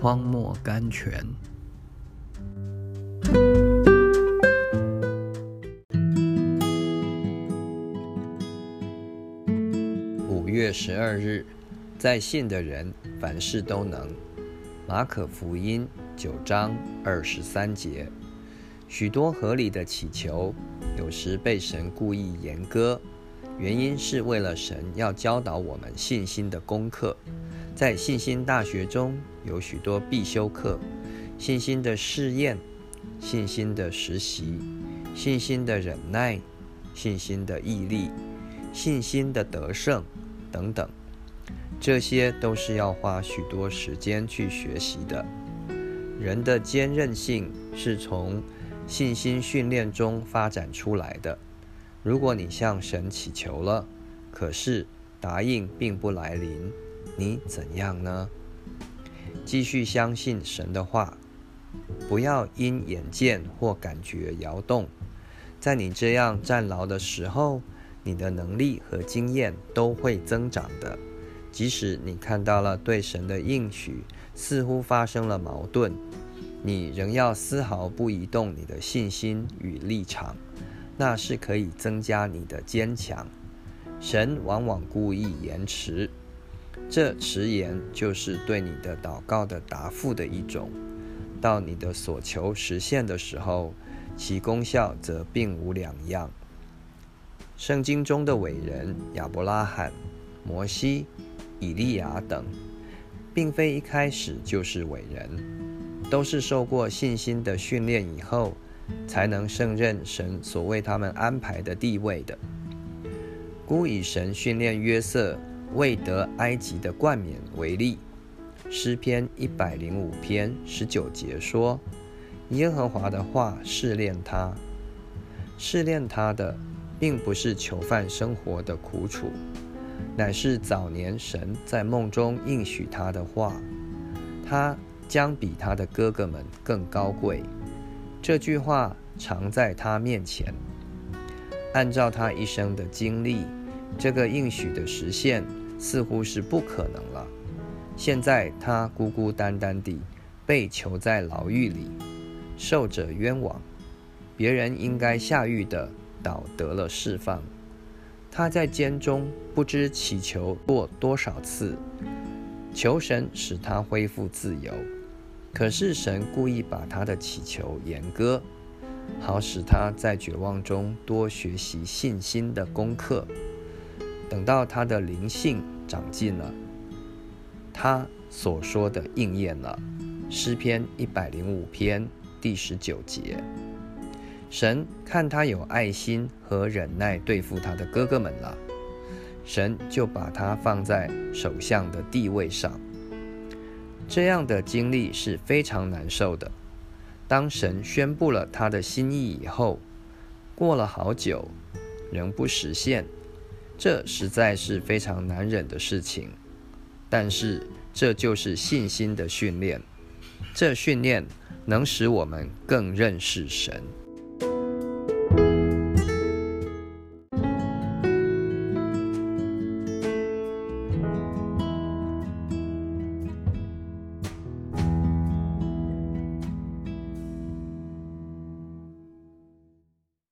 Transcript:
荒漠甘泉。五月十二日，在信的人凡事都能。马可福音九章二十三节，许多合理的祈求，有时被神故意严歌，原因是为了神要教导我们信心的功课。在信心大学中有许多必修课：信心的试验、信心的实习、信心的忍耐、信心的毅力、信心的得胜等等。这些都是要花许多时间去学习的。人的坚韧性是从信心训练中发展出来的。如果你向神祈求了，可是答应并不来临，你怎样呢？继续相信神的话，不要因眼见或感觉摇动。在你这样站牢的时候，你的能力和经验都会增长的。即使你看到了对神的应许似乎发生了矛盾，你仍要丝毫不移动你的信心与立场，那是可以增加你的坚强。神往往故意延迟，这迟延就是对你的祷告的答复的一种。到你的所求实现的时候，其功效则并无两样。圣经中的伟人亚伯拉罕、摩西。以利亚等，并非一开始就是伟人，都是受过信心的训练以后，才能胜任神所为他们安排的地位的。孤以神训练约瑟未得埃及的冠冕为例，诗篇一百零五篇十九节说：“耶和华的话试炼他，试炼他的，并不是囚犯生活的苦楚。”乃是早年神在梦中应许他的话，他将比他的哥哥们更高贵。这句话常在他面前。按照他一生的经历，这个应许的实现似乎是不可能了。现在他孤孤单单地被囚在牢狱里，受着冤枉。别人应该下狱的，倒得了释放。他在监中不知祈求过多少次，求神使他恢复自由。可是神故意把他的祈求严歌，好使他在绝望中多学习信心的功课。等到他的灵性长进了，他所说的应验了。诗篇一百零五篇第十九节。神看他有爱心和忍耐对付他的哥哥们了，神就把他放在首相的地位上。这样的经历是非常难受的。当神宣布了他的心意以后，过了好久仍不实现，这实在是非常难忍的事情。但是这就是信心的训练，这训练能使我们更认识神。